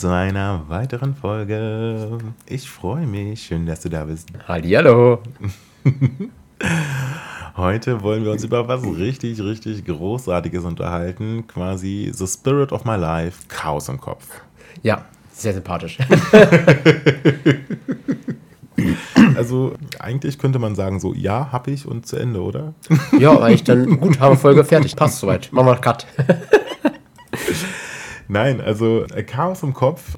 Zu einer weiteren Folge. Ich freue mich, schön, dass du da bist. Hallihallo. Heute wollen wir uns über was richtig, richtig Großartiges unterhalten. Quasi The Spirit of My Life, Chaos im Kopf. Ja, sehr sympathisch. Also eigentlich könnte man sagen so, ja, hab ich und zu Ende, oder? Ja, eigentlich dann, gut, haben wir Folge fertig, passt soweit. Machen wir Cut. Nein, also äh, Chaos im Kopf,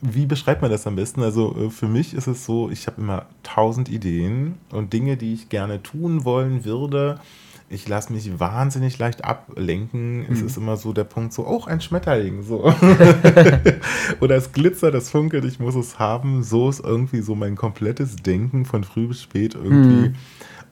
wie beschreibt man das am besten? Also äh, für mich ist es so, ich habe immer tausend Ideen und Dinge, die ich gerne tun wollen würde. Ich lasse mich wahnsinnig leicht ablenken. Es ist immer so der Punkt, so, oh, ein Schmetterling, so. Oder es glitzert, es funkelt, ich muss es haben. So ist irgendwie so mein komplettes Denken von früh bis spät irgendwie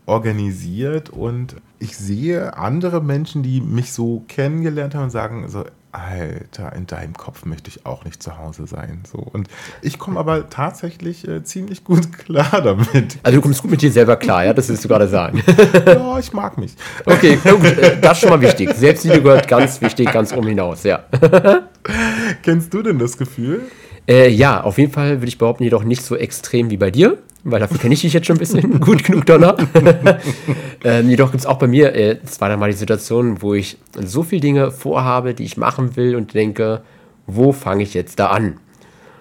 organisiert. Und ich sehe andere Menschen, die mich so kennengelernt haben und sagen so, Alter, in deinem Kopf möchte ich auch nicht zu Hause sein. So. Und ich komme aber tatsächlich äh, ziemlich gut klar damit. Also du kommst gut mit dir selber klar, ja? Das willst du gerade sagen. Ja, ich mag mich. Okay, gut, äh, das ist schon mal wichtig. Selbstliebe gehört ganz wichtig, ganz oben hinaus, ja. Kennst du denn das Gefühl? Äh, ja, auf jeden Fall würde ich behaupten, jedoch nicht so extrem wie bei dir, weil dafür kenne ich dich jetzt schon ein bisschen gut genug, Donner. ähm, jedoch gibt es auch bei mir, äh, es war dann mal die Situation, wo ich so viele Dinge vorhabe, die ich machen will und denke, wo fange ich jetzt da an?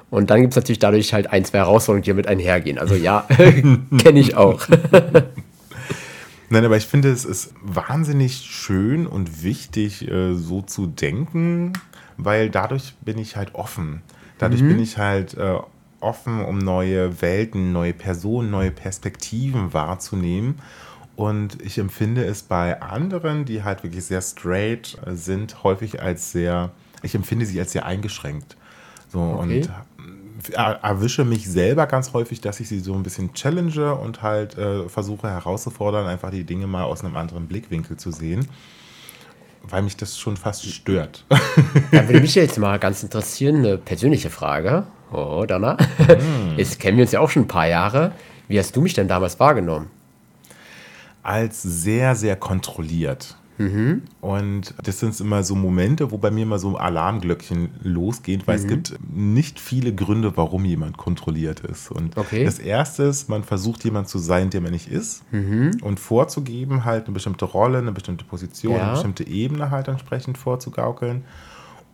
Und dann gibt es natürlich dadurch halt ein, zwei Herausforderungen, die damit einhergehen. Also ja, kenne ich auch. Nein, aber ich finde, es ist wahnsinnig schön und wichtig, äh, so zu denken, weil dadurch bin ich halt offen. Dadurch bin ich halt äh, offen, um neue Welten, neue Personen, neue Perspektiven wahrzunehmen. Und ich empfinde es bei anderen, die halt wirklich sehr straight äh, sind, häufig als sehr, ich empfinde sie als sehr eingeschränkt. So Okay. und er- erwische mich selber ganz häufig, dass ich sie so ein bisschen challenge und halt äh, versuche herauszufordern, einfach die Dinge mal aus einem anderen Blickwinkel zu sehen, weil mich das schon fast stört. Dann würde mich jetzt mal ganz interessieren, eine persönliche Frage. Oh, Donna. Jetzt kennen wir uns ja auch schon ein paar Jahre. Wie hast du mich denn damals wahrgenommen? als sehr, sehr kontrolliert. Und das sind immer so Momente, wo bei mir mal so Alarmglöckchen losgehen, weil es gibt nicht viele Gründe, warum jemand kontrolliert ist. Und Okay. das erste ist, man versucht jemand zu sein, der man nicht ist und vorzugeben, halt eine bestimmte Rolle, eine bestimmte Position, Ja. eine bestimmte Ebene halt entsprechend vorzugaukeln.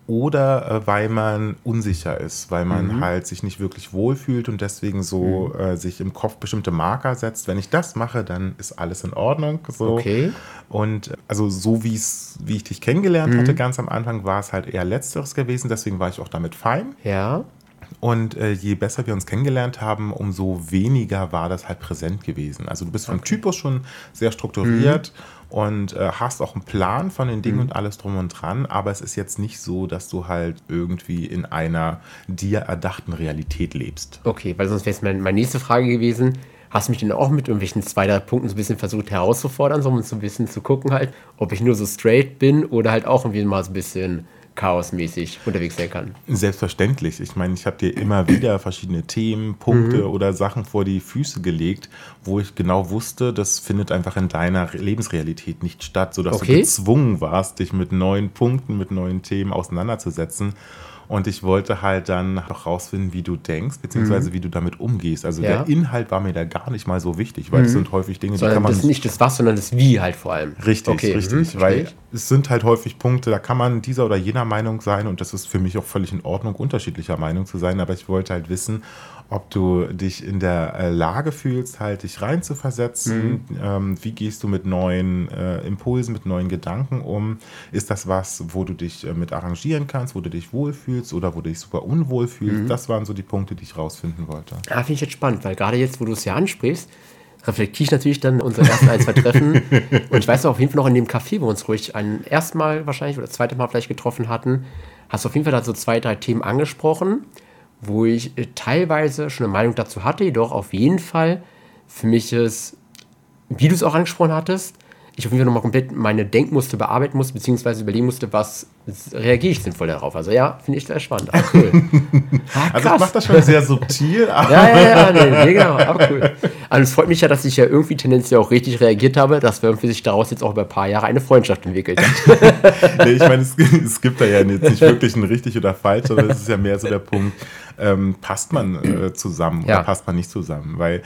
Oder äh, weil man unsicher ist, weil man Mhm. halt sich nicht wirklich wohlfühlt und deswegen so äh, sich im Kopf bestimmte Marker setzt. Wenn ich das mache, dann ist alles in Ordnung. So. Okay. Und also so wie es, wie ich dich kennengelernt hatte, ganz am Anfang war es halt eher letzteres gewesen, deswegen war ich auch damit fein. Ja. Und äh, je besser wir uns kennengelernt haben, umso weniger war das halt präsent gewesen. Also du bist vom Typus schon sehr strukturiert und äh, hast auch einen Plan von den Dingen und alles drum und dran, aber es ist jetzt nicht so, dass du halt irgendwie in einer dir erdachten Realität lebst. Okay, weil sonst wäre es meine, meine nächste Frage gewesen. Hast du mich denn auch mit irgendwelchen zwei, drei Punkten so ein bisschen versucht herauszufordern, so um so ein bisschen zu gucken halt, ob ich nur so straight bin oder halt auch irgendwie mal so ein bisschen chaosmäßig unterwegs sein kann? Selbstverständlich. Ich meine, ich habe dir immer wieder verschiedene Themen, Punkte oder Sachen vor die Füße gelegt, wo ich genau wusste, das findet einfach in deiner Lebensrealität nicht statt, sodass Okay. du gezwungen warst, dich mit neuen Punkten, mit neuen Themen auseinanderzusetzen. Und ich wollte halt dann noch rausfinden, wie du denkst, beziehungsweise wie du damit umgehst. Also Ja. der Inhalt war mir da gar nicht mal so wichtig, weil es sind häufig Dinge, die Sondern kann man das nicht das Was, sondern das Wie halt vor allem. Richtig, okay. richtig. mhm, weil es sind halt häufig Punkte, da kann man dieser oder jener Meinung sein und das ist für mich auch völlig in Ordnung, unterschiedlicher Meinung zu sein. Aber ich wollte halt wissen, ob du dich in der äh, Lage fühlst, halt dich reinzuversetzen. Mhm. Ähm, wie gehst du mit neuen äh, Impulsen, mit neuen Gedanken um? Ist das was, wo du dich äh, mit arrangieren kannst, wo du dich wohlfühlst oder wo du dich super unwohl fühlst? Mhm. Das waren so die Punkte, die ich rausfinden wollte. Ah, finde ich jetzt spannend, weil gerade jetzt, wo du es ja ansprichst, reflektiere ich natürlich dann unsere ersten ein, zwei Treffen. Und ich weiß auch auf jeden Fall noch in dem Café, wo wir uns ruhig ein erstes Mal wahrscheinlich oder zweite Mal vielleicht getroffen hatten, hast du auf jeden Fall da so zwei, drei Themen angesprochen, wo ich äh, teilweise schon eine Meinung dazu hatte, jedoch auf jeden Fall für mich ist, wie du es auch angesprochen hattest, ich auf jeden Fall nochmal komplett meine Denkmuster bearbeiten musste, beziehungsweise überlegen musste, was reagiere ich sinnvoll darauf. Also ja, finde ich sehr spannend. Ah, cool. Ah, also ich mache das schon sehr subtil. ja, ja, ja, nee, nee, genau. Aber cool. Also es freut mich ja, dass ich ja irgendwie tendenziell auch richtig reagiert habe, dass wir sich daraus jetzt auch über ein paar Jahre eine Freundschaft entwickelt hat. nee, ich meine, es, es, gibt da ja jetzt nicht wirklich ein richtig oder falsch, sondern es ist ja mehr so der Punkt, ähm, passt man äh, zusammen oder ja. passt man nicht zusammen? Weil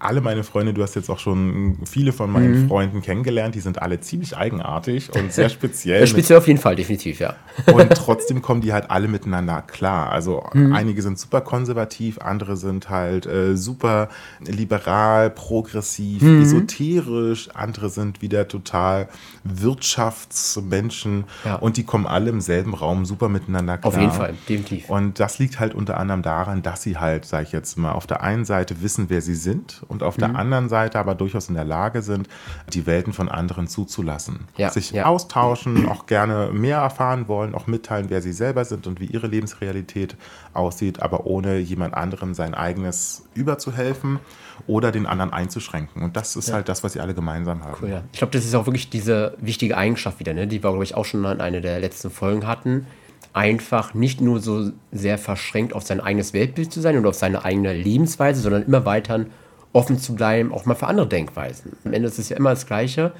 alle meine Freunde, du hast jetzt auch schon viele von meinen mhm. Freunden kennengelernt, die sind alle ziemlich eigenartig und sehr speziell. speziell auf jeden Fall, definitiv, ja. Und trotzdem kommen die halt alle miteinander klar. Also mhm. einige sind super konservativ, andere sind halt äh, super liberal, progressiv, mhm. esoterisch, andere sind wieder total Wirtschaftsmenschen ja. und die kommen alle im selben Raum super miteinander klar. Auf jeden Fall, definitiv. Und das liegt halt unter anderem daran, dass sie halt, sag ich jetzt mal, auf der einen Seite wissen, wer sie sind und auf mhm. der anderen Seite aber durchaus in der Lage sind, die Welten von anderen zuzulassen. Ja, sich ja. austauschen, auch gerne mehr erfahren wollen, auch mitteilen, wer sie selber sind und wie ihre Lebensrealität aussieht, aber ohne jemand anderem sein eigenes überzuhelfen oder den anderen einzuschränken. Und das ist ja. halt das, was sie alle gemeinsam haben. Cool, ja. Ich glaube, das ist auch wirklich diese wichtige Eigenschaft wieder, ne? die wir, glaube ich, auch schon in einer der letzten Folgen hatten. Einfach nicht nur so sehr verschränkt auf sein eigenes Weltbild zu sein und auf seine eigene Lebensweise, sondern immer weiter offen zu bleiben, auch mal für andere Denkweisen. Am Ende ist es ja immer das Gleiche.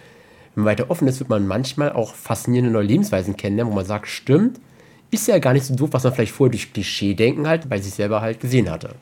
Wenn man weiter offen ist, wird man manchmal auch faszinierende neue Lebensweisen kennenlernen, wo man sagt, stimmt, ist ja gar nicht so doof, was man vielleicht vorher durch Klischee-Denken halt bei sich selber halt gesehen hatte.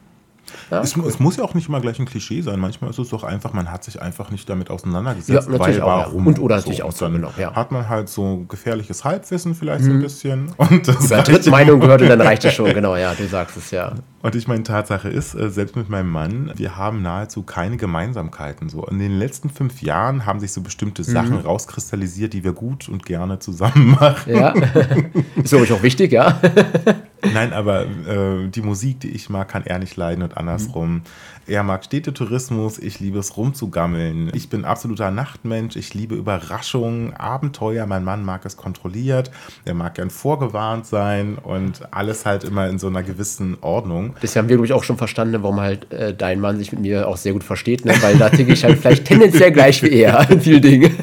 Ja? Es, es, muss ja auch nicht immer gleich ein Klischee sein. Manchmal ist es doch einfach, man hat sich einfach nicht damit auseinandergesetzt. Ja, natürlich weil auch, warum? Ja. Und oder so. auch so, genau. Ja. Hat man halt so gefährliches Halbwissen vielleicht mhm. so ein mhm. bisschen. Und das Über Drittmeinung gehört und dann reicht es schon, genau, ja, du sagst es ja. Und ich meine, Tatsache ist, äh, selbst mit meinem Mann, wir haben nahezu keine Gemeinsamkeiten. So in den letzten fünf Jahren haben sich so bestimmte mhm. Sachen rauskristallisiert, die wir gut und gerne zusammen machen. Ja, ist glaube ich auch wichtig, ja. Nein, aber äh, die Musik, die ich mag, kann er nicht leiden und andersrum. Mhm. Er mag Städtetourismus, ich liebe es rumzugammeln. Ich bin absoluter Nachtmensch, ich liebe Überraschungen, Abenteuer. Mein Mann mag es kontrolliert, er mag gern vorgewarnt sein und alles halt immer in so einer gewissen Ordnung. Das haben wir, glaube ich, auch schon verstanden, warum halt äh, dein Mann sich mit mir auch sehr gut versteht, ne? weil da ticke ich halt vielleicht tendenziell gleich wie er in vielen Dingen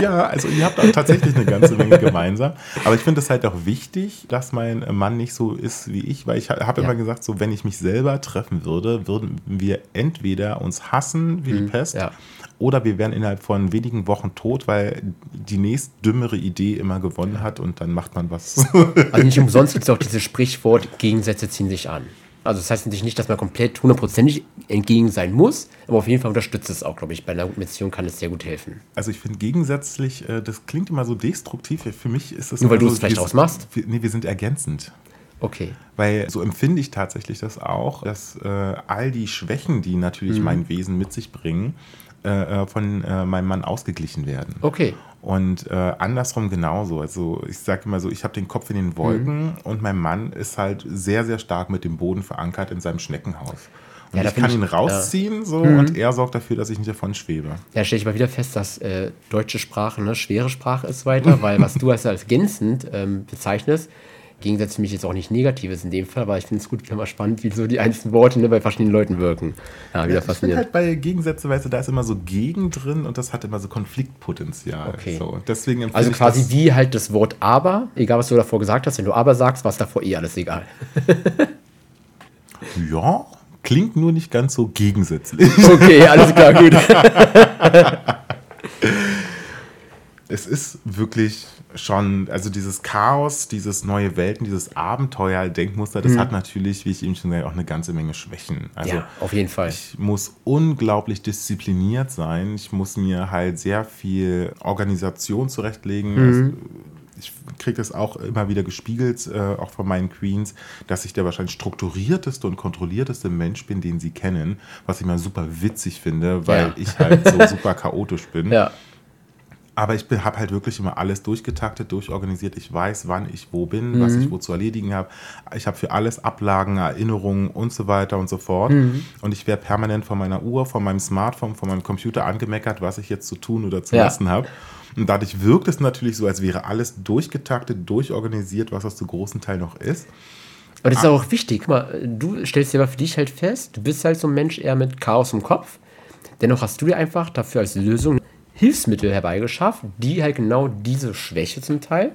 ja, also ihr habt auch tatsächlich eine ganze Menge gemeinsam. Aber ich finde es halt auch wichtig, dass mein Mann nicht so ist wie ich, weil ich habe ja. immer gesagt, so wenn ich mich selber treffen würde, würden wir entweder uns hassen wie mhm, die Pest. Ja. Oder wir wären innerhalb von wenigen Wochen tot, weil die nächst dümmere Idee immer gewonnen hat und dann macht man was. Also nicht umsonst gibt es auch dieses Sprichwort, Gegensätze ziehen sich an. Also das heißt natürlich nicht, dass man komplett hundertprozentig entgegen sein muss, aber auf jeden Fall unterstützt es auch, glaube ich. Bei einer guten Beziehung kann es sehr gut helfen. Also ich finde gegensätzlich, äh, das klingt immer so destruktiv. Für mich ist es Nur weil du es so, vielleicht ausmachst? Nee, wir sind ergänzend. Okay. Weil so empfinde ich tatsächlich das auch, dass äh, all die Schwächen, die natürlich mhm. mein Wesen mit sich bringen, äh, äh von äh, meinem Mann ausgeglichen werden. Okay. Und äh, andersrum genauso. Also ich sage immer so, ich habe den Kopf in den Wolken mhm. und mein Mann ist halt sehr, sehr stark mit dem Boden verankert in seinem Schneckenhaus. Und ja, ich kann ich, ihn rausziehen ja. so mhm. und er sorgt dafür, dass ich nicht davon schwebe. Ja, stelle ich mal wieder fest, dass äh, deutsche Sprache eine schwere Sprache ist weiter, weil was du als, als ergänzend ähm, bezeichnest, Gegensatz für mich jetzt auch nicht Negatives in dem Fall, aber ich finde es gut, mal spannend, wie so die einzelnen Worte ne, bei verschiedenen Leuten wirken. Ja, wieder ja, faszinierend. halt bei Gegensätzen, weißt du, da ist immer so Gegen drin und das hat immer so Konfliktpotenzial. Okay. So, deswegen also quasi wie halt das Wort aber, egal was du davor gesagt hast, wenn du aber sagst, war es davor eh alles egal. ja, klingt nur nicht ganz so gegensätzlich. Okay, alles klar, gut. es ist wirklich schon, also dieses Chaos, dieses neue Welten, dieses Abenteuer-Denkmuster, das mhm. hat natürlich, wie ich eben schon gesagt habe, auch eine ganze Menge Schwächen. Also ja, auf jeden Fall. Ich muss unglaublich diszipliniert sein. Ich muss mir halt sehr viel Organisation zurechtlegen. Mhm. Also, ich kriege das auch immer wieder gespiegelt, äh, auch von meinen Queens, dass ich der wahrscheinlich strukturierteste und kontrollierteste Mensch bin, den sie kennen, was ich mal super witzig finde, weil ja. ich halt so super chaotisch bin. Ja. Aber ich habe halt wirklich immer alles durchgetaktet, durchorganisiert. Ich weiß, wann ich wo bin, mhm. was ich wo zu erledigen habe. Ich habe für alles Ablagen, Erinnerungen und so weiter und so fort. Mhm. Und ich werde permanent von meiner Uhr, von meinem Smartphone, von meinem Computer angemeckert, was ich jetzt zu tun oder zu ja. lassen habe. Und dadurch wirkt es natürlich so, als wäre alles durchgetaktet, durchorganisiert, was das zu großen Teil noch ist. Aber das ist auch wichtig. Guck mal, du stellst dir aber für dich halt fest, du bist halt so ein Mensch eher mit Chaos im Kopf. Dennoch hast du dir einfach dafür als Lösung Hilfsmittel herbeigeschafft, die halt genau diese Schwäche zum Teil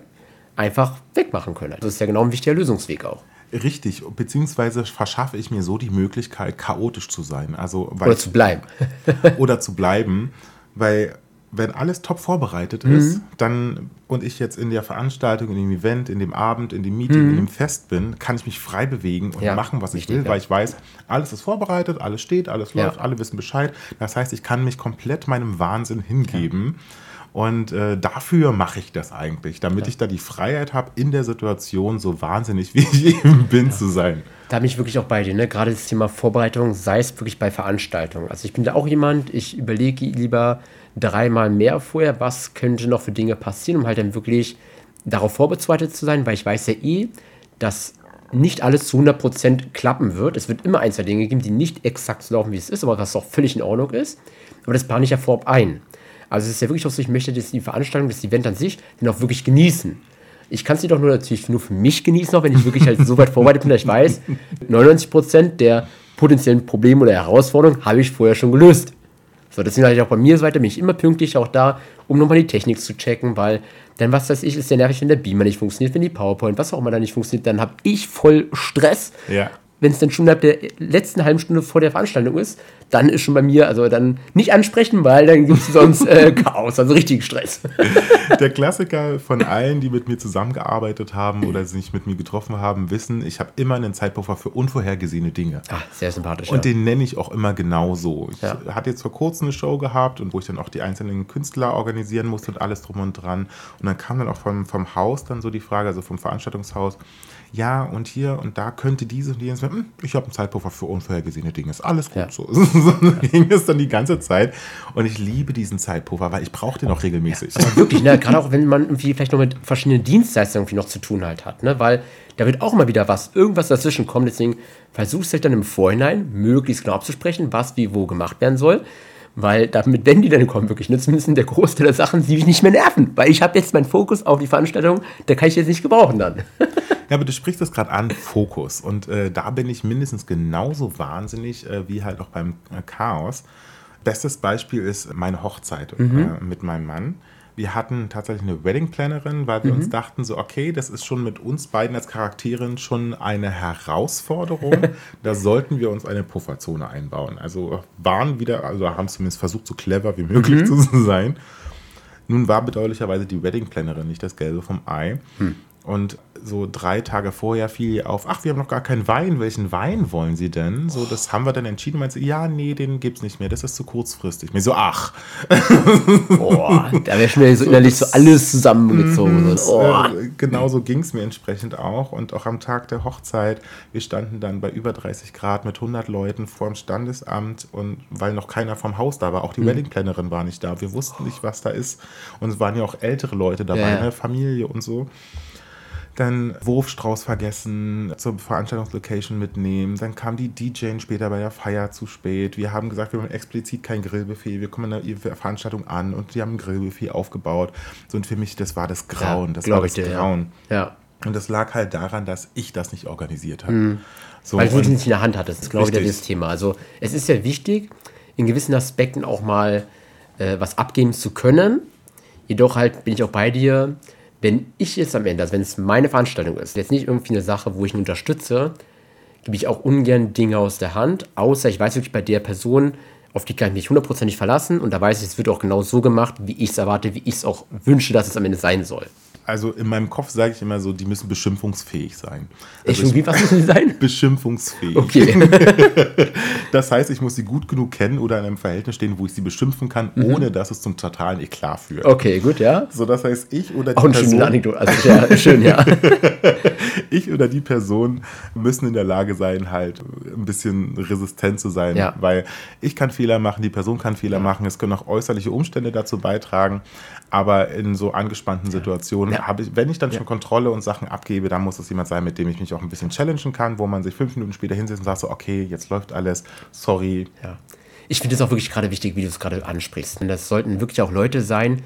einfach wegmachen können. Das ist ja genau ein wichtiger Lösungsweg auch. Richtig, beziehungsweise verschaffe ich mir so die Möglichkeit, chaotisch zu sein. Also, oder zu bleiben. oder zu bleiben, weil wenn alles top vorbereitet mhm. ist, dann und ich jetzt in der Veranstaltung, in dem Event, in dem Abend, in dem Meeting, mhm. in dem Fest bin, kann ich mich frei bewegen und ja, machen, was ich will, weil ich weiß, alles ist vorbereitet, alles steht, alles läuft, ja. alle wissen Bescheid. Das heißt, ich kann mich komplett meinem Wahnsinn hingeben. Ja. Und äh, dafür mache ich das eigentlich, damit ich da die Freiheit habe, in der Situation so wahnsinnig wie ich eben bin zu sein. Da bin ich wirklich auch bei dir, ne? Gerade das Thema Vorbereitung, sei es wirklich bei Veranstaltungen. Also ich bin da auch jemand, ich überlege lieber, dreimal mehr vorher, was könnte noch für Dinge passieren, um halt dann wirklich darauf vorbereitet zu sein, weil ich weiß ja eh, dass nicht alles zu 100% klappen wird. Es wird immer ein, zwei Dinge geben, die nicht exakt so laufen, wie es ist, aber was auch völlig in Ordnung ist. Aber das plane ich ja vorab ein. Also es ist ja wirklich auch so, ich möchte dass die Veranstaltung, das Event an sich, den auch wirklich genießen. Ich kann es jedoch nur natürlich nur für mich genießen, auch wenn ich wirklich halt so weit vorbereitet bin, dass ich weiß, 99% der potenziellen Probleme oder Herausforderungen habe ich vorher schon gelöst. So, deswegen halt auch bei mir so weiter, bin ich immer pünktlich auch da, um nochmal die Technik zu checken, weil dann, was weiß ich, ist ja nervig, wenn der Beamer nicht funktioniert, wenn die PowerPoint, was auch immer da nicht funktioniert, dann habe ich voll Stress. Ja wenn es dann schon innerhalb der letzten halben Stunde vor der Veranstaltung ist, dann ist schon bei mir, also dann nicht ansprechen, weil dann gibt es sonst äh, Chaos, also richtigen Stress. Der Klassiker von allen, die mit mir zusammengearbeitet haben oder sich mit mir getroffen haben, wissen, ich habe immer einen Zeitpuffer für unvorhergesehene Dinge. Ah, sehr sympathisch. Und ja. den nenne ich auch immer genau so. Ich ja. hatte jetzt vor kurzem eine Show gehabt und wo ich dann auch die einzelnen Künstler organisieren musste und alles drum und dran. Und dann kam dann auch vom, vom Haus dann so die Frage, also vom Veranstaltungshaus, ja, und hier und da könnte diese und jenes, hm, ich habe einen Zeitpuffer für unvorhergesehene Dinge, ist alles gut ja. so. so ging es dann die ganze Zeit und ich liebe diesen Zeitpuffer, weil ich brauche den auch regelmäßig. Ja, wirklich, ne? gerade auch wenn man irgendwie vielleicht noch mit verschiedenen Dienstleistungen irgendwie noch zu tun halt hat, ne? weil da wird auch mal wieder was, irgendwas dazwischen kommen, deswegen versuchst du halt dann im Vorhinein möglichst genau abzusprechen, was wie wo gemacht werden soll. Weil damit, wenn die dann kommen, wirklich, ne, zumindest der Großteil der Sachen, die mich nicht mehr nerven. Weil ich habe jetzt meinen Fokus auf die Veranstaltung, da kann ich jetzt nicht gebrauchen dann. Ja, aber du sprichst das gerade an, Fokus. Und äh, da bin ich mindestens genauso wahnsinnig äh, wie halt auch beim äh, Chaos. Bestes Beispiel ist meine Hochzeit mhm. Äh, mit meinem Mann. Wir hatten tatsächlich eine Wedding Plannerin, weil wir mhm. uns dachten so, okay, das ist schon mit uns beiden als Charakterin schon eine Herausforderung. da sollten wir uns eine Pufferzone einbauen. Also waren wieder, also haben zumindest versucht, so clever wie möglich mhm. zu sein. Nun war bedauerlicherweise die Wedding Plannerin nicht das Gelbe vom Ei. Hm. Und so drei Tage vorher fiel auf, ach, wir haben noch gar keinen Wein. Welchen Wein wollen Sie denn? So, das haben wir dann entschieden. Meinte sie, ja, nee, den gibt's nicht mehr. Das ist zu kurzfristig. Mir so, ach. Boah, da wäre schon so innerlich so alles zusammengezogen. So, oh. äh, genauso ging es mir entsprechend auch. Und auch am Tag der Hochzeit, wir standen dann bei über 30 Grad mit 100 Leuten vor dem Standesamt und weil noch keiner vom Haus da war, auch die mhm. Weddingplannerin war nicht da. Wir wussten nicht, was da ist. Und es waren ja auch ältere Leute dabei, ja, eine Familie und so dann Wurfstrauß vergessen, zur Veranstaltungslocation mitnehmen. Dann kam die DJ später bei der Feier zu spät. Wir haben gesagt, wir haben explizit kein Grillbuffet. Wir kommen in der Veranstaltung an und die haben ein Grillbuffet aufgebaut. So, und für mich, das war das Grauen. Das war das dir, Grauen. Ja. ja. Und das lag halt daran, dass ich das nicht organisiert habe. Mhm. So, Weil du es nicht in der Hand hattest. Das ist genau wieder das Thema. Also es ist ja wichtig, in gewissen Aspekten auch mal äh, was abgeben zu können. Jedoch halt bin ich auch bei dir, wenn ich jetzt am Ende, also wenn es meine Veranstaltung ist, jetzt nicht irgendwie eine Sache, wo ich ihn unterstütze, gebe ich auch ungern Dinge aus der Hand, außer ich weiß wirklich bei der Person, auf die kann ich mich hundertprozentig verlassen und da weiß ich, es wird auch genau so gemacht, wie ich es erwarte, wie ich es auch wünsche, dass es am Ende sein soll. Also in meinem Kopf sage ich immer so, die müssen beschimpfungsfähig sein. Also ich, wie, was müssen sie sein? Beschimpfungsfähig. Okay. das heißt, ich muss sie gut genug kennen oder in einem Verhältnis stehen, wo ich sie beschimpfen kann, mhm. ohne dass es zum totalen Eklat führt. Okay, gut, ja. So, das heißt, ich oder die Auch Person... Eine Anekdote, also ja, schön, ja. ich oder die Person müssen in der Lage sein, halt ein bisschen resistent zu sein, ja. weil ich kann Fehler machen, die Person kann Fehler ja. machen, es können auch äußerliche Umstände dazu beitragen, aber in so angespannten Situationen ja. habe ich, wenn ich dann schon Kontrolle und Sachen abgebe, dann muss es jemand sein, mit dem ich mich auch ein bisschen challengen kann, wo man sich fünf Minuten später hinsetzt und sagt so, okay, jetzt läuft alles, sorry. Ja. Ich finde es auch wirklich gerade wichtig, wie du es gerade ansprichst. Und das sollten wirklich auch Leute sein,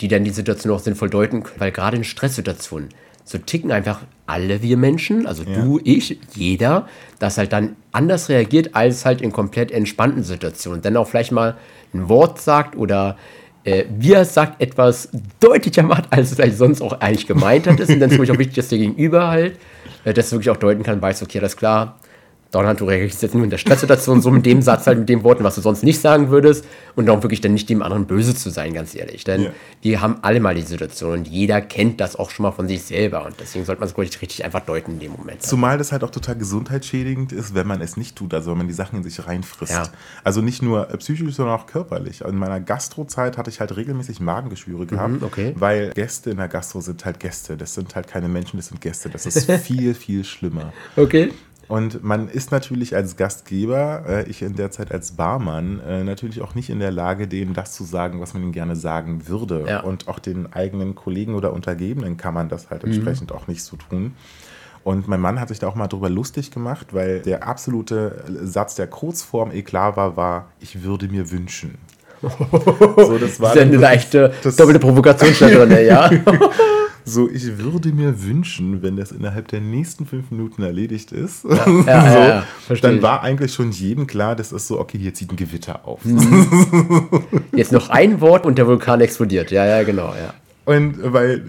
die dann die Situation auch sinnvoll deuten können, weil gerade in Stresssituationen so ticken einfach alle wir Menschen, also ja. du, ich, jeder, das halt dann anders reagiert als halt in komplett entspannten Situationen. Dann auch vielleicht mal ein Wort sagt oder äh, wie er sagt, etwas deutlicher macht, als es eigentlich sonst auch eigentlich gemeint hat. Und dann ist es auch wichtig, dass der Gegenüber halt äh, das wirklich auch deuten kann, weiß, okay, das ist klar, Donald, du reagierst jetzt nur in der Stresssituation so mit dem Satz halt, mit den Worten, was du sonst nicht sagen würdest und auch wirklich dann nicht dem anderen böse zu sein, ganz ehrlich. Denn ja. die haben alle mal die Situation und jeder kennt das auch schon mal von sich selber und deswegen sollte man es, glaube richtig einfach deuten in dem Moment. Zumal das halt auch total gesundheitsschädigend ist, wenn man es nicht tut, also wenn man die Sachen in sich reinfrisst. Ja. Also nicht nur psychisch, sondern auch körperlich. In meiner Gastrozeit hatte ich halt regelmäßig Magengeschwüre gehabt, mhm, okay. weil Gäste in der Gastro sind halt Gäste. Das sind halt keine Menschen, das sind Gäste. Das ist viel, viel schlimmer. Okay. Und man ist natürlich als Gastgeber, äh, ich in der Zeit als Barmann, äh, natürlich auch nicht in der Lage, denen das zu sagen, was man ihnen gerne sagen würde. Ja. Und auch den eigenen Kollegen oder Untergebenen kann man das halt mhm. entsprechend auch nicht so tun. Und mein Mann hat sich da auch mal drüber lustig gemacht, weil der absolute Satz der Kurzform Eklat war, war, ich würde mir wünschen. so, das war das ist eine leichte doppelte Provokation drin, ja. So, ich würde mir wünschen, wenn das innerhalb der nächsten fünf Minuten erledigt ist, ja, ja, so, ja, dann war eigentlich schon jedem klar, das ist so, okay, hier zieht ein Gewitter auf. Mhm. Jetzt noch ein Wort und der Vulkan explodiert. Ja, ja, genau, ja. Und weil äh,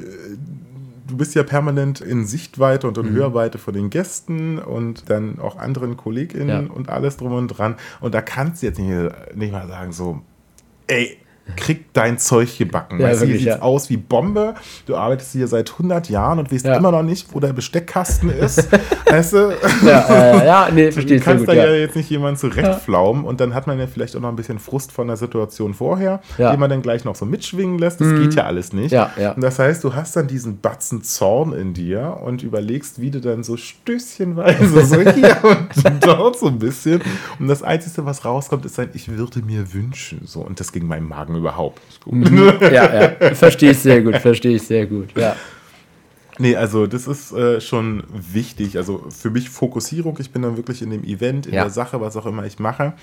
du bist ja permanent in Sichtweite und in mhm. Hörweite von den Gästen und dann auch anderen KollegInnen und alles drum und dran. Und da kannst du jetzt nicht, nicht mal sagen, so, ey, krieg dein Zeug gebacken. Ja, weißt du, hier sieht ja. aus wie Bombe. Du arbeitest hier seit 100 Jahren und weißt ja. immer noch nicht, wo der Besteckkasten ist. weißt du? Ja, äh, ja nee, verstehe ich. Du kannst da ja. jetzt nicht jemanden zurechtflaumen und dann hat man ja vielleicht auch noch ein bisschen Frust von der Situation vorher, den man dann gleich noch so mitschwingen lässt. Das mhm. geht ja alles nicht. Und das heißt, du hast dann diesen Batzen Zorn in dir und überlegst, wie du dann so stößchenweise so hier und dort so ein bisschen. Und das Einzige, was rauskommt, ist ein, ich würde mir wünschen. So, und das ging meinem Magen überhaupt nicht gut. Mhm. ja, ja, verstehe ich sehr gut, verstehe ich sehr gut, ja. Nee, also das ist äh, schon wichtig. Also für mich Fokussierung, ich bin dann wirklich in dem Event, in ja. der Sache, was auch immer ich mache.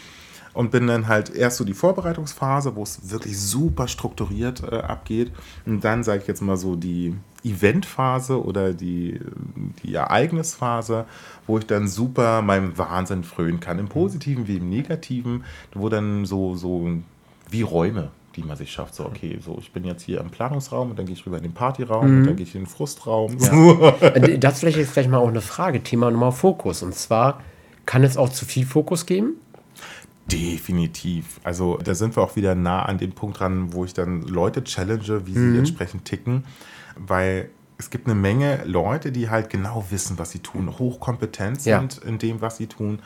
Und bin dann halt erst so die Vorbereitungsphase, wo es wirklich super strukturiert äh, abgeht. Und dann sage ich jetzt mal so die Eventphase oder die, die Ereignisphase, wo ich dann super meinem Wahnsinn frönen kann. Im Positiven wie im Negativen, wo dann so, so wie Räume die man sich schafft. So, okay, so ich bin jetzt hier im Planungsraum und dann gehe ich rüber in den Partyraum mhm. und dann gehe ich in den Frustraum. Ja. Äh, das vielleicht jetzt vielleicht mal auch eine Frage, Thema Nummer Fokus. Und zwar, kann es auch zu viel Fokus geben? Definitiv. Also da sind wir auch wieder nah an dem Punkt dran, wo ich dann Leute challenge, wie sie mhm. entsprechend ticken, weil es gibt eine Menge Leute, die halt genau wissen, was sie tun, hochkompetent sind ja. in dem, was sie tun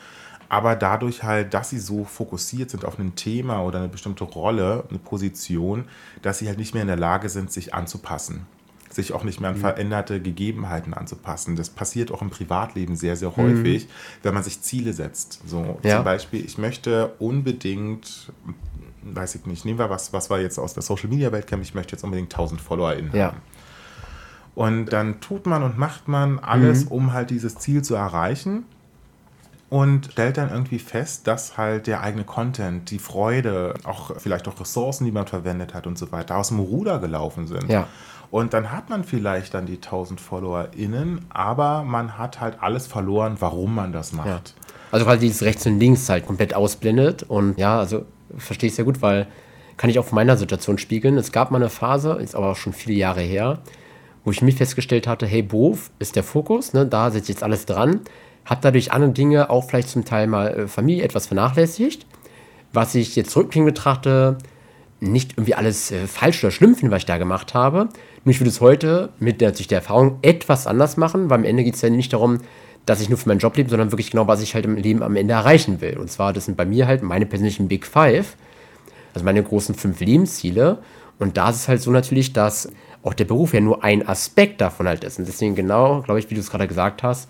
aber dadurch halt, dass sie so fokussiert sind auf ein Thema oder eine bestimmte Rolle, eine Position, dass sie halt nicht mehr in der Lage sind, sich anzupassen. Sich auch nicht mehr an mhm. veränderte Gegebenheiten anzupassen. Das passiert auch im Privatleben sehr, sehr häufig, mhm. wenn man sich Ziele setzt. So ja. zum Beispiel, ich möchte unbedingt, weiß ich nicht, nehmen wir was, was war jetzt aus der Social Media Welt ich möchte jetzt unbedingt 1000 FollowerInnen ja. haben. Und dann tut man und macht man alles, mhm. um halt dieses Ziel zu erreichen und stellt dann irgendwie fest, dass halt der eigene Content, die Freude, auch vielleicht auch Ressourcen, die man verwendet hat und so weiter, aus dem Ruder gelaufen sind. Ja. Und dann hat man vielleicht dann die 1000 FollowerInnen, aber man hat halt alles verloren, warum man das macht. Ja. Also quasi dieses Rechts und Links halt komplett ausblendet. Und ja, also verstehe ich sehr gut, weil kann ich auch von meiner Situation spiegeln. Es gab mal eine Phase, ist aber auch schon viele Jahre her, wo ich mich festgestellt hatte, hey, Beruf ist der Fokus, ne? da sitzt jetzt alles dran habe dadurch andere Dinge, auch vielleicht zum Teil mal äh, Familie, etwas vernachlässigt. Was ich jetzt rückblickend betrachte, nicht irgendwie alles äh, falsch oder schlimm finde, was ich da gemacht habe. Nur ich würde es heute mit der, der Erfahrung etwas anders machen, weil am Ende geht es ja nicht darum, dass ich nur für meinen Job lebe, sondern wirklich genau, was ich halt im Leben am Ende erreichen will. Und zwar, das sind bei mir halt meine persönlichen Big Five, also meine großen fünf Lebensziele. Und da ist es halt so natürlich, dass auch der Beruf ja nur ein Aspekt davon halt ist. Und deswegen genau, glaube ich, wie du es gerade gesagt hast,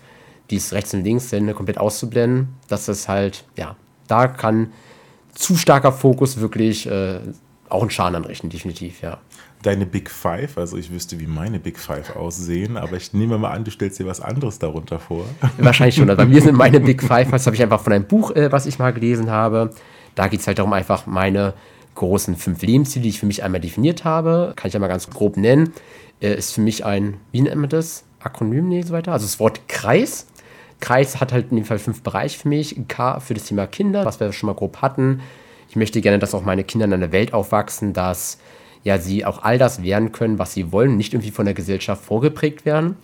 dies rechts und links Sende komplett auszublenden, das halt, ja, da kann zu starker Fokus wirklich äh, auch einen Schaden anrichten, definitiv, ja. Deine Big Five, also ich wüsste, wie meine Big Five aussehen, aber ich nehme mal an, du stellst dir was anderes darunter vor. Wahrscheinlich schon. Also bei mir sind meine Big Five, das habe ich einfach von einem Buch, äh, was ich mal gelesen habe. Da geht es halt darum, einfach meine großen fünf Lebensziele, die ich für mich einmal definiert habe, kann ich ja mal ganz grob nennen, äh, ist für mich ein, wie nennt man das? Akronym, nee, so weiter. Also das Wort Kreis. Kreis hat halt in dem Fall fünf Bereiche für mich. K für das Thema Kinder, was wir schon mal grob hatten. Ich möchte gerne, dass auch meine Kinder in einer Welt aufwachsen, dass ja sie auch all das werden können, was sie wollen, nicht irgendwie von der Gesellschaft vorgeprägt werden.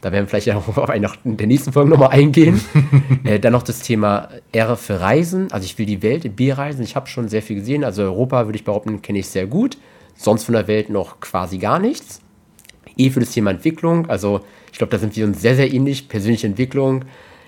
Da werden wir vielleicht auch auf eine der nächsten Folgen nochmal eingehen. äh, dann noch das Thema R für Reisen. Also ich will die Welt bereisen. Ich habe schon sehr viel gesehen. Also Europa, würde ich behaupten, kenne ich sehr gut. Sonst von der Welt noch quasi gar nichts. E für das Thema Entwicklung. Also ich glaube, da sind wir uns sehr, sehr ähnlich. Persönliche Entwicklung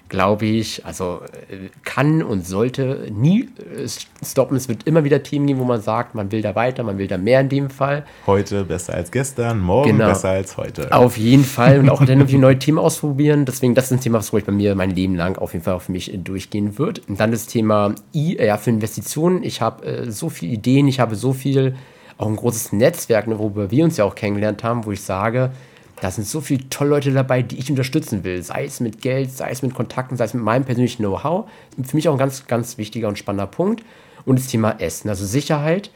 glaube ich, also äh, kann und sollte nie äh, stoppen. Es wird immer wieder Themen geben, wo man sagt, man will da weiter, man will da mehr in dem Fall. Heute besser als gestern, morgen genau. besser als heute. Auf jeden Fall und auch dann irgendwie neue Themen ausprobieren. Deswegen, das ist ein Thema, was ruhig bei mir mein Leben lang auf jeden Fall für mich durchgehen wird. Und dann das Thema I, ja, für Investitionen. Ich habe äh, so viele Ideen, ich habe so viel, auch ein großes Netzwerk, ne, worüber wir uns ja auch kennengelernt haben, wo ich sage, da sind so viele tolle Leute dabei, die ich unterstützen will. Sei es mit Geld, sei es mit Kontakten, sei es mit meinem persönlichen Know-how. Für mich auch ein ganz, ganz wichtiger und spannender Punkt. Und das Thema Essen, also Sicherheit,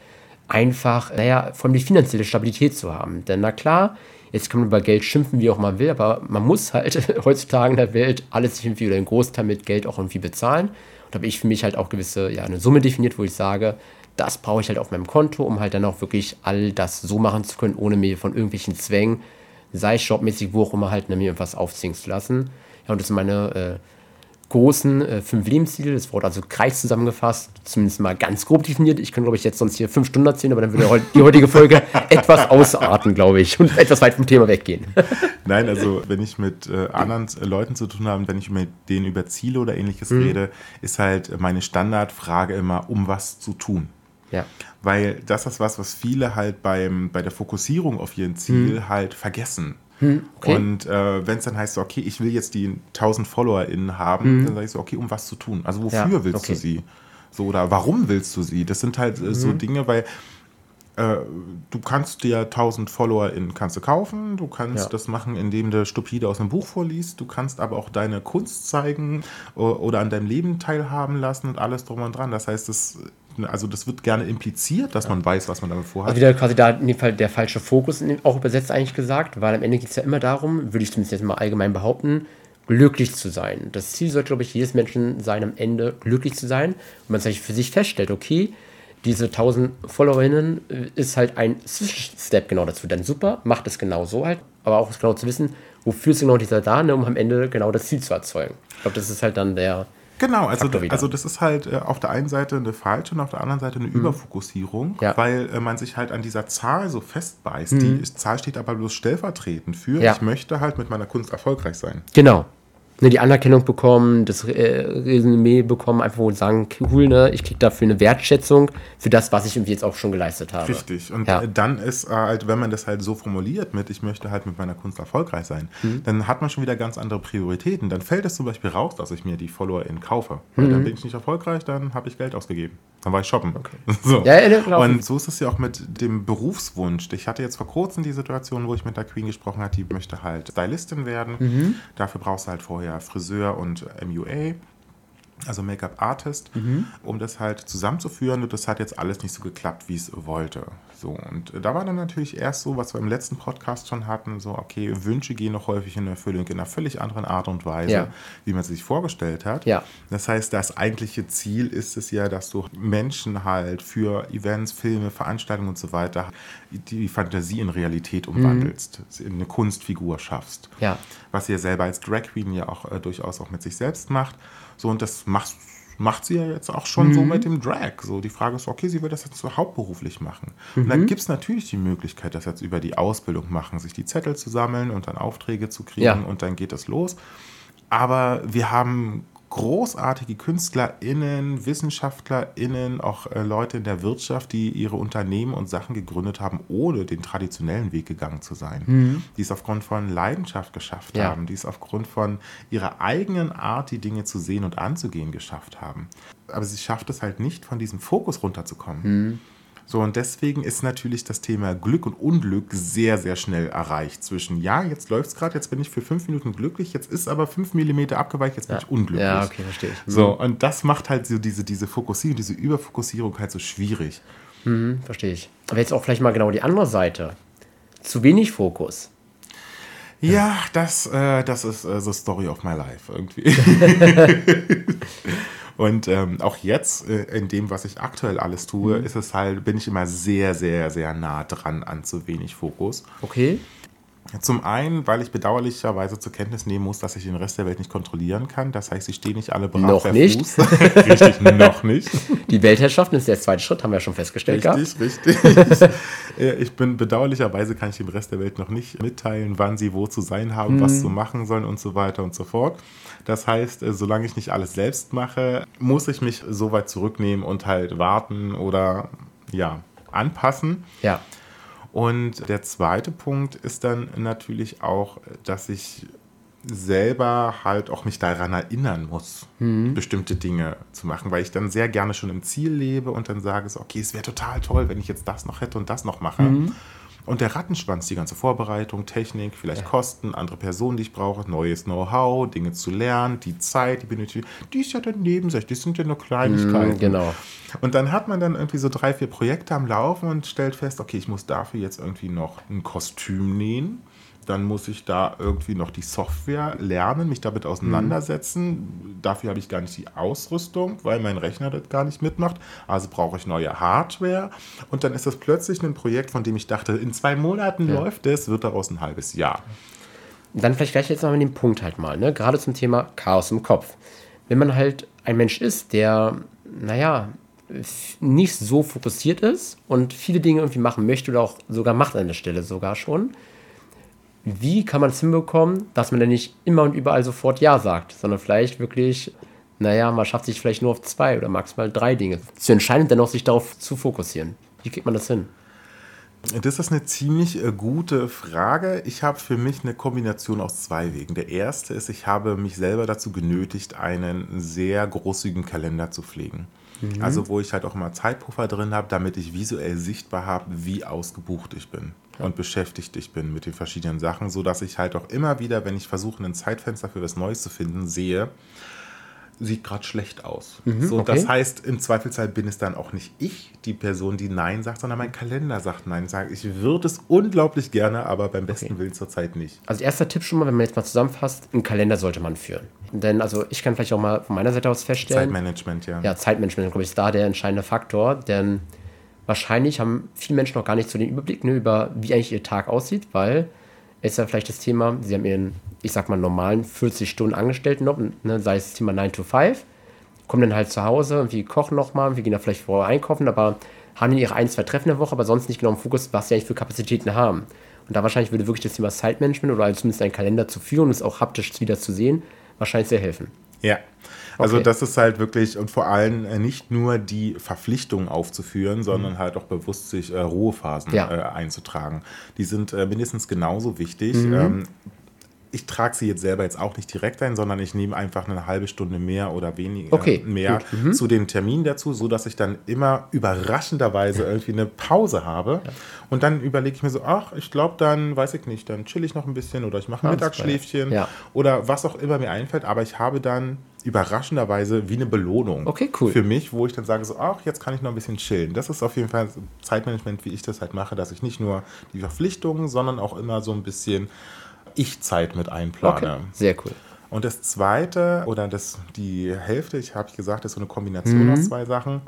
einfach, naja, vor allem die finanzielle Stabilität zu haben. Denn na klar, jetzt kann man über Geld schimpfen, wie auch man will, aber man muss halt heutzutage in der Welt alles irgendwie oder einen Großteil mit Geld auch irgendwie bezahlen. Und da habe ich für mich halt auch gewisse, ja, eine Summe definiert, wo ich sage, das brauche ich halt auf meinem Konto, um halt dann auch wirklich all das so machen zu können, ohne mir von irgendwelchen Zwängen sei es jobmäßig, wo auch immer halt, mir irgendwas aufziehen zu lassen. Ja, und das sind meine äh, großen äh, fünf Lebensziele. Das Wort also Kreis zusammengefasst, zumindest mal ganz grob definiert. Ich kann, glaube ich, jetzt sonst hier fünf Stunden erzählen, aber dann würde die heutige Folge etwas ausarten, glaube ich, und etwas weit vom Thema weggehen. Nein, also wenn ich mit äh, anderen äh, Leuten zu tun habe, wenn ich mit denen über Ziele oder ähnliches mhm. rede, ist halt meine Standardfrage immer, um was zu tun. Ja. Weil das ist was, was viele halt beim, bei der Fokussierung auf ihren Ziel hm. halt vergessen. Hm, okay. Und äh, wenn es dann heißt, okay, ich will jetzt die 1000 FollowerInnen haben, hm. dann sage ich so, okay, um was zu tun? Also wofür ja, willst okay. du sie? So, oder warum willst du sie? Das sind halt äh, so mhm. Dinge, weil äh, du kannst dir 1000 FollowerInnen kannst du kaufen, du kannst ja. das machen, indem du stupide aus einem Buch vorliest, du kannst aber auch deine Kunst zeigen oder an deinem Leben teilhaben lassen und alles drum und dran. Das heißt, das also das wird gerne impliziert, dass ja. man weiß, was man damit vorhat. Also wieder quasi da in dem Fall der falsche Fokus auch übersetzt eigentlich gesagt, weil am Ende geht es ja immer darum, würde ich zumindest jetzt mal allgemein behaupten, glücklich zu sein. Das Ziel sollte, glaube ich, jedes Menschen sein, am Ende glücklich zu sein. Und man sich für sich feststellt, okay, diese 1000 Followerinnen äh, ist halt ein Step genau dazu. Dann super, macht es genau so halt, aber auch genau zu wissen, wofür ist genau dieser da, ne, um am Ende genau das Ziel zu erzeugen. Ich glaube, das ist halt dann der, Genau, also, also das ist halt äh, auf der einen Seite eine falsche und auf der anderen Seite eine mhm. Überfokussierung, ja. weil äh, man sich halt an dieser Zahl so festbeißt. Mhm. Die Zahl steht aber bloß stellvertretend für, ja. ich möchte halt mit meiner Kunst erfolgreich sein. Genau, ne, die Anerkennung bekommen, das äh, Resümee bekommen, einfach wohl sagen, cool, ne, ich kriege dafür eine Wertschätzung für das, was ich irgendwie jetzt auch schon geleistet habe. Richtig. Und ja. dann ist halt, wenn man das halt so formuliert mit, ich möchte halt mit meiner Kunst erfolgreich sein, mhm. dann hat man schon wieder ganz andere Prioritäten. Dann fällt es zum Beispiel raus, dass ich mir die FollowerInnen kaufe. Mhm. Dann bin ich nicht erfolgreich, dann habe ich Geld ausgegeben. Dann war ich shoppen. Okay. So. Ja, ja, und so ist es ja auch mit dem Berufswunsch. Ich hatte jetzt vor kurzem die Situation, wo ich mit der Queen gesprochen habe, die möchte halt Stylistin werden. Mhm. Dafür brauchst du halt vorher Friseur und MUA also Make-up Artist, mhm. um das halt zusammenzuführen. Und das hat jetzt alles nicht so geklappt, wie es wollte. So, und da war dann natürlich erst so, was wir im letzten Podcast schon hatten, so, okay, Wünsche gehen noch häufig in Erfüllung in einer völlig anderen Art und Weise, ja. wie man sich vorgestellt hat. Ja. Das heißt, das eigentliche Ziel ist es ja, dass du Menschen halt für Events, Filme, Veranstaltungen und so weiter die Fantasie in Realität mhm. umwandelst, mhm. eine Kunstfigur schaffst. Ja. Was ihr selber als Drag Queen ja auch äh, durchaus auch mit sich selbst macht. So, und das machst macht sie ja jetzt auch schon mhm. so mit dem Drag. So die Frage ist, okay, sie will das jetzt so hauptberuflich machen. Mhm. Und dann mhm. gibt es natürlich die Möglichkeit, das jetzt über die Ausbildung machen, sich die Zettel zu sammeln und dann Aufträge zu kriegen ja. und dann geht das los. Aber wir haben großartige KünstlerInnen, WissenschaftlerInnen, auch äh, Leute in der Wirtschaft, die ihre Unternehmen und Sachen gegründet haben, ohne den traditionellen Weg gegangen zu sein. Mhm. Die es aufgrund von Leidenschaft geschafft ja. haben, die es aufgrund von ihrer eigenen Art, die Dinge zu sehen und anzugehen, geschafft haben. Aber sie schafft es halt nicht, von diesem Fokus runterzukommen. Mhm. So, und deswegen ist natürlich das Thema Glück und Unglück sehr, sehr schnell erreicht. Zwischen, ja, jetzt läuft es gerade, jetzt bin ich für fünf Minuten glücklich, jetzt ist aber fünf Millimeter abgeweicht, jetzt bin ich unglücklich. Ja, okay, verstehe ich. Mhm. So, und das macht halt so diese, diese Fokussierung, diese Überfokussierung halt so schwierig. Mhm, verstehe ich. Aber jetzt auch vielleicht mal genau die andere Seite. Zu wenig Fokus. Ja, das, äh, das ist äh, the story of my life irgendwie. Und ähm, auch jetzt, äh, in dem, was ich aktuell alles tue, mhm. ist es halt, bin ich immer sehr, sehr, sehr nah dran an zu wenig Fokus. Okay. Zum einen, weil ich bedauerlicherweise zur Kenntnis nehmen muss, dass ich den Rest der Welt nicht kontrollieren kann. Das heißt, sie stehen nicht alle brav Noch nicht. Fuß. richtig, noch nicht. Die Weltherrschaft ist der zweite Schritt, haben wir ja schon festgestellt. Richtig, gehabt. richtig. ich bin bedauerlicherweise kann ich dem Rest der Welt noch nicht mitteilen, wann sie wo zu sein haben, mhm. was zu machen sollen und so weiter und so fort. Das heißt, äh, solange ich nicht alles selbst mache, muss ich mich so weit zurücknehmen und halt warten oder ja, anpassen. Ja. Und der zweite Punkt ist dann natürlich auch, dass ich selber halt auch mich daran erinnern muss, mhm. bestimmte Dinge zu machen, weil ich dann sehr gerne schon im Ziel lebe und dann sage so, okay, es wäre total toll, wenn ich jetzt das noch hätte und das noch mache. Mhm. Und der Rattenschwanz, die ganze Vorbereitung, Technik, vielleicht ja. Kosten, andere Personen, die ich brauche, neues Know-how, Dinge zu lernen, die Zeit, die benötige, die ist ja dann nebensächlich, die sind ja nur Kleinigkeiten. Mm, genau. Und dann hat man dann irgendwie so drei, vier Projekte am Laufen und stellt fest, okay, ich muss dafür jetzt irgendwie noch ein Kostüm nähen dann muss ich da irgendwie noch die Software lernen, mich damit auseinandersetzen. Mhm. Dafür habe ich gar nicht die Ausrüstung, weil mein Rechner das gar nicht mitmacht. Also brauche ich neue Hardware. Und dann ist das plötzlich ein Projekt, von dem ich dachte, in zwei Monaten ja. läuft es, wird daraus ein halbes Jahr. Dann vielleicht gleich jetzt mal mit dem Punkt halt mal, ne? gerade zum Thema Chaos im Kopf. Wenn man halt ein Mensch ist, der, naja, nicht so fokussiert ist und viele Dinge irgendwie machen möchte oder auch sogar macht an der Stelle sogar schon, wie kann man es hinbekommen, dass man dann nicht immer und überall sofort Ja sagt, sondern vielleicht wirklich, naja, man schafft sich vielleicht nur auf zwei oder maximal drei Dinge zu entscheiden und dennoch sich darauf zu fokussieren. Wie kriegt man das hin? Das ist eine ziemlich äh, gute Frage. Ich habe für mich eine Kombination aus zwei Wegen. Der erste ist, ich habe mich selber dazu genötigt, einen sehr großzügigen Kalender zu pflegen. Mhm. Also wo ich halt auch mal Zeitpuffer drin habe, damit ich visuell sichtbar habe, wie ausgebucht ich bin und beschäftigt ich bin mit den verschiedenen Sachen, sodass ich halt auch immer wieder, wenn ich versuche, ein Zeitfenster für was Neues zu finden, sehe, sieht gerade schlecht aus. Mhm, so, okay. Das heißt, im Zweifelsfall bin es dann auch nicht ich, die Person, die Nein sagt, sondern mein Kalender sagt Nein. Sagt, ich würde es unglaublich gerne, aber beim besten okay. Willen zurzeit nicht. Also erster Tipp schon mal, wenn man jetzt mal zusammenfasst, einen Kalender sollte man führen. Denn also ich kann vielleicht auch mal von meiner Seite aus feststellen. Zeitmanagement, ja. Ja, Zeitmanagement, glaube ich, ist da der entscheidende Faktor, denn wahrscheinlich haben viele Menschen noch gar nicht so den Überblick ne, über, wie eigentlich ihr Tag aussieht, weil ist ja vielleicht das Thema, sie haben ihren, ich sag mal, normalen 40 Stunden Angestelltenjob, ne, sei es das Thema 9 to 5, kommen dann halt zu Hause, irgendwie kochen nochmal, wir gehen da vielleicht vorher einkaufen, aber haben ihre ein, zwei Treffen in der Woche, aber sonst nicht genau im Fokus, was sie eigentlich für Kapazitäten haben. Und da wahrscheinlich würde wirklich das Thema Zeitmanagement oder zumindest einen Kalender zu führen und es auch haptisch wieder zu sehen, wahrscheinlich sehr helfen. Ja, also okay. das ist halt wirklich und vor allem äh, nicht nur die Verpflichtung aufzuführen, sondern mhm. halt auch bewusst sich äh, Ruhephasen ja. äh, einzutragen. Die sind äh, mindestens genauso wichtig. Mhm. Ähm, ich trage sie jetzt selber jetzt auch nicht direkt ein, sondern ich nehme einfach eine halbe Stunde mehr oder weniger okay, mehr mhm. zu den Terminen dazu, sodass ich dann immer überraschenderweise irgendwie eine Pause habe. Ja. Und dann überlege ich mir so, ach, ich glaube, dann weiß ich nicht, dann chill ich noch ein bisschen oder ich mache ein Mittagsschläfchen ja. oder was auch immer mir einfällt, aber ich habe dann überraschenderweise wie eine Belohnung okay, cool. für mich, wo ich dann sage so, ach, jetzt kann ich noch ein bisschen chillen. Das ist auf jeden Fall Zeitmanagement, wie ich das halt mache, dass ich nicht nur die Verpflichtungen, sondern auch immer so ein bisschen ich-Zeit mit einplane. Okay, sehr cool. Und das zweite, oder das, die Hälfte, ich habe gesagt, ist so eine Kombination mhm. aus zwei Sachen,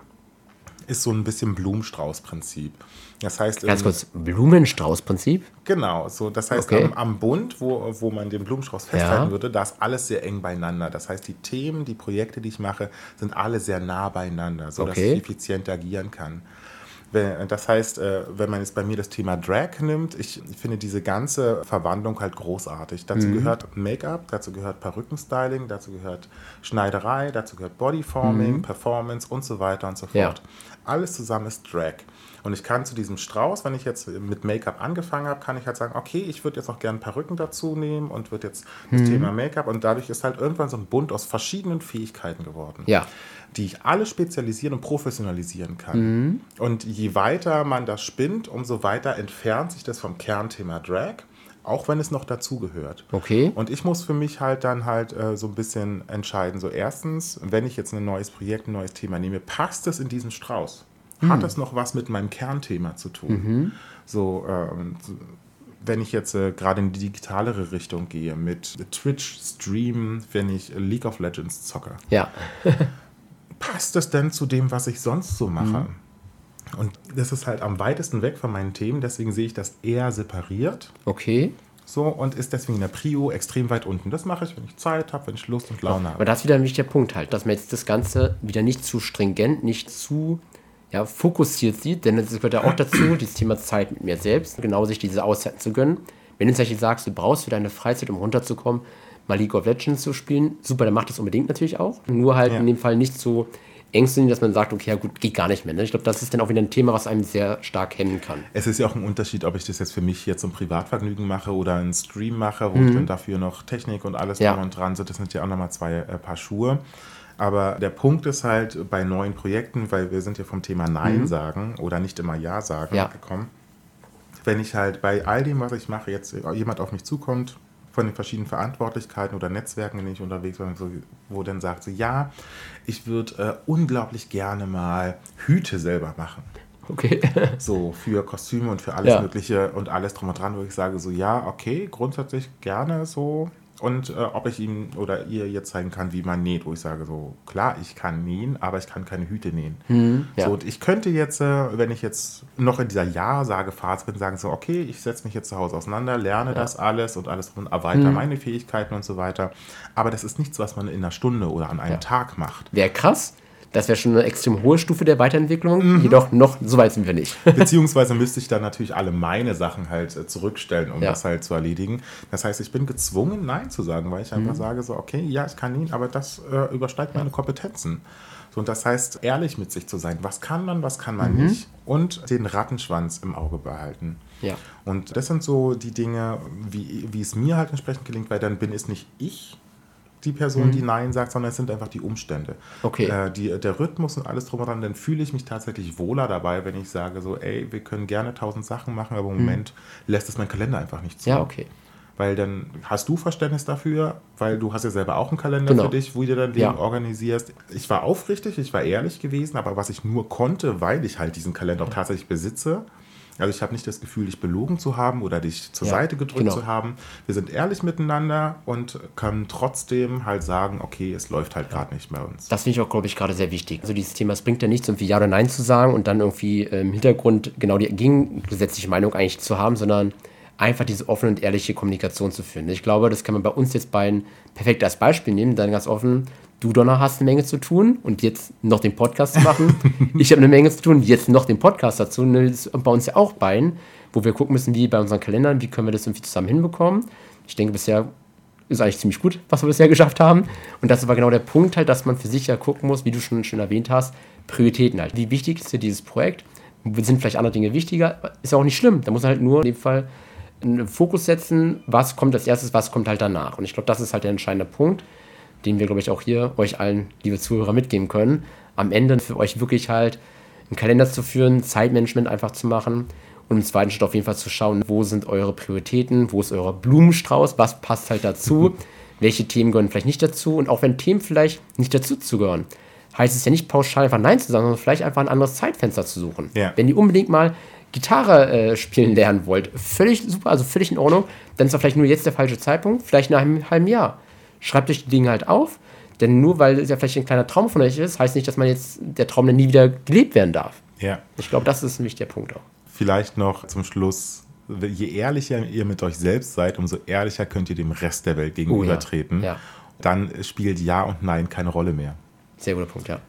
ist so ein bisschen Blumenstrauß-Prinzip. Das heißt, Ganz kurz, Blumenstrauß-Prinzip? Genau, so das heißt Okay. am, am Bund, wo, wo man den Blumenstrauß festhalten Ja. würde, da ist alles sehr eng beieinander. Das heißt, die Themen, die Projekte, die ich mache, sind alle sehr nah beieinander, sodass Okay. ich effizient agieren kann. Das heißt, äh, wenn man jetzt bei mir das Thema Drag nimmt, ich finde diese ganze Verwandlung halt großartig. Dazu Mhm. gehört Make-up, dazu gehört Perückenstyling, dazu gehört Schneiderei, dazu gehört Bodyforming, Performance und so weiter und so Mhm. Ja. fort. Alles zusammen ist Drag. Und ich kann zu diesem Strauß, wenn ich jetzt mit Make-up angefangen habe, kann ich halt sagen, okay, ich würde jetzt auch gerne Perücken dazu nehmen und würde jetzt das Mhm. Thema Make-up und dadurch ist halt irgendwann so ein Bund aus verschiedenen Fähigkeiten geworden Ja. die ich alle spezialisieren und professionalisieren kann. Mhm. Und je weiter man das spinnt, umso weiter entfernt sich das vom Kernthema Drag, auch wenn es noch dazugehört. Okay. Und ich muss für mich halt dann halt äh, so ein bisschen entscheiden. So erstens, wenn ich jetzt ein neues Projekt, ein neues Thema nehme, passt es in diesen Strauß? Hm. Hat das noch was mit meinem Kernthema zu tun? Mhm. So, ähm, wenn ich jetzt äh, gerade in die digitalere Richtung gehe, mit Twitch streamen, wenn ich League of Legends zocke Ja. passt das denn zu dem, was ich sonst so mache? Mhm. Und das ist halt am weitesten weg von meinen Themen, deswegen sehe ich das eher separiert. Okay. So und ist deswegen in der Prio extrem weit unten. Das mache ich, wenn ich Zeit habe, wenn ich Lust und Laune Aber habe. das ist wieder ein wichtiger Punkt halt, dass man jetzt das Ganze wieder nicht zu stringent, nicht zu ja, fokussiert sieht, denn es gehört ja auch dazu, dieses Thema Zeit mit mir selbst, genau sich diese Auszeiten zu gönnen. Wenn du tatsächlich sagst, du brauchst für deine Freizeit, um runterzukommen, mal League of Legends zu spielen, super, dann macht das unbedingt natürlich auch. Nur halt Ja. in dem Fall nicht so ängstlich, dass man sagt, okay, ja gut, geht gar nicht mehr. Ne? Ich glaube, das ist dann auch wieder ein Thema, was einem sehr stark hemmen kann. Es ist ja auch ein Unterschied, ob ich das jetzt für mich jetzt zum Privatvergnügen mache oder einen Stream mache, wo ich dann dafür noch Technik und alles Mhm. Ja. drum und dran sind. Das sind ja auch nochmal zwei äh, Paar Schuhe. Aber der Punkt ist halt bei neuen Projekten, weil wir sind ja vom Thema Nein sagen oder nicht immer Ja sagen Mhm. Ja. gekommen. Wenn ich halt bei all dem, was ich mache, jetzt jemand auf mich zukommt, von den verschiedenen Verantwortlichkeiten oder Netzwerken, in denen ich unterwegs bin, wo dann sagt so, ja, ich würde äh, unglaublich gerne mal Hüte selber machen Okay. so für Kostüme und für alles Ja. Mögliche und alles drum und dran, wo ich sage so, ja, okay, grundsätzlich gerne so. Und äh, ob ich ihm oder ihr jetzt zeigen kann, wie man näht, wo ich sage so, klar, ich kann nähen, aber ich kann keine Hüte nähen. Mhm, ja. So, und ich könnte jetzt, äh, wenn ich jetzt noch in dieser Ja-Sage-Phase bin, sagen so, okay, ich setze mich jetzt zu Hause auseinander, lerne das alles und alles und erweitere Mhm. meine Fähigkeiten und so weiter. Aber das ist nichts, was man in einer Stunde oder an einem Ja. Tag macht. Wäre krass. Das wäre schon eine extrem hohe Stufe der Weiterentwicklung. Mhm. Jedoch noch so weit sind wir nicht. Beziehungsweise müsste ich dann natürlich alle meine Sachen halt äh, zurückstellen, um Ja. das halt zu erledigen. Das heißt, ich bin gezwungen, Nein zu sagen, weil ich Mhm. einfach sage so, okay, ja, ich kann ihn, aber das äh, übersteigt meine Kompetenzen. So, und das heißt, ehrlich mit sich zu sein. Was kann man, was kann man nicht? Und den Rattenschwanz im Auge behalten. Mhm. Ja. Und das sind so die Dinge, wie, wie es mir halt entsprechend gelingt, weil dann bin es nicht ich, die Person, die Nein sagt, sondern es sind einfach die Umstände. Mhm. Okay. Äh, die, der Rhythmus und alles drum und dran, dann fühle ich mich tatsächlich wohler dabei, wenn ich sage so, ey, wir können gerne tausend Sachen machen, aber im Moment lässt es mein Kalender einfach nicht zu. Mhm. Ja, okay. Weil dann hast du Verständnis dafür, weil du hast ja selber auch einen Kalender Genau. für dich, wo du dein Leben Ja. organisierst. Ich war aufrichtig, ich war ehrlich gewesen, aber was ich nur konnte, weil ich halt diesen Kalender auch tatsächlich besitze, also ich habe nicht das Gefühl, dich belogen zu haben oder dich zur Ja, Seite gedrückt genau. zu haben. Wir sind ehrlich miteinander und können trotzdem halt sagen, okay, es läuft halt gerade nicht bei uns. Das finde ich auch, glaube ich, gerade sehr wichtig. Also dieses Thema, es bringt ja nichts, irgendwie Ja oder Nein zu sagen und dann irgendwie im Hintergrund genau die gegengesetzliche Meinung eigentlich zu haben, sondern einfach diese offene und ehrliche Kommunikation zu führen. Ich glaube, das kann man bei uns jetzt beiden perfekt als Beispiel nehmen, dann ganz offen, du Donner hast eine Menge zu tun und jetzt noch den Podcast zu machen. ich habe eine Menge zu tun, jetzt noch den Podcast dazu. Und das ist bei uns ja auch beiden, wo wir gucken müssen, wie bei unseren Kalendern, wie können wir das irgendwie zusammen hinbekommen. Ich denke, bisher ist eigentlich ziemlich gut, was wir bisher geschafft haben. Und das aber genau der Punkt halt, dass man für sich ja gucken muss, wie du schon schön erwähnt hast, Prioritäten halt. Wie wichtig ist dir dieses Projekt? Sind vielleicht andere Dinge wichtiger? Ist ja auch nicht schlimm. Da muss man halt nur in dem Fall einen Fokus setzen, was kommt als erstes, was kommt halt danach. Und ich glaube, das ist halt der entscheidende Punkt, den wir, glaube ich, auch hier euch allen, liebe Zuhörer, mitgeben können. Am Ende für euch wirklich halt einen Kalender zu führen, Zeitmanagement einfach zu machen und im zweiten Schritt auf jeden Fall zu schauen, wo sind eure Prioritäten, wo ist euer Blumenstrauß, was passt halt dazu, welche Themen gehören vielleicht nicht dazu und auch wenn Themen vielleicht nicht dazu zu gehören, heißt es ja nicht pauschal einfach Nein zu sagen, sondern vielleicht einfach ein anderes Zeitfenster zu suchen. Ja. Wenn ihr unbedingt mal Gitarre äh, spielen lernen wollt, völlig super, also völlig in Ordnung, dann ist da vielleicht nur jetzt der falsche Zeitpunkt, vielleicht nach einem halben Jahr. Schreibt euch die Dinge halt auf, Denn nur weil es ja vielleicht ein kleiner Traum von euch ist, heißt nicht, dass man jetzt der Traum dann nie wieder gelebt werden darf. Ja. Ich glaube, das ist ein wichtiger Punkt auch. Vielleicht noch zum Schluss, je ehrlicher ihr mit euch selbst seid, umso ehrlicher könnt ihr dem Rest der Welt gegenübertreten. Oh ja. Ja. Dann spielt Ja und Nein keine Rolle mehr. Sehr guter Punkt, ja.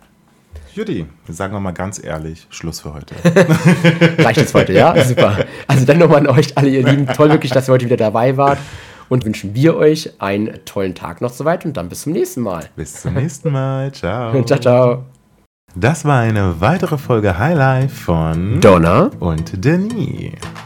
Judy, sagen wir mal ganz ehrlich, Schluss für heute. Reicht jetzt heute, ja? Super. Also dann nochmal an euch alle, ihr Lieben. Toll wirklich, dass ihr heute wieder dabei wart. Und wünschen wir euch einen tollen Tag noch soweit und dann bis zum nächsten Mal. Bis zum nächsten Mal. Ciao. Ciao, ciao. Das war eine weitere Folge Highlife von Donna und Denis.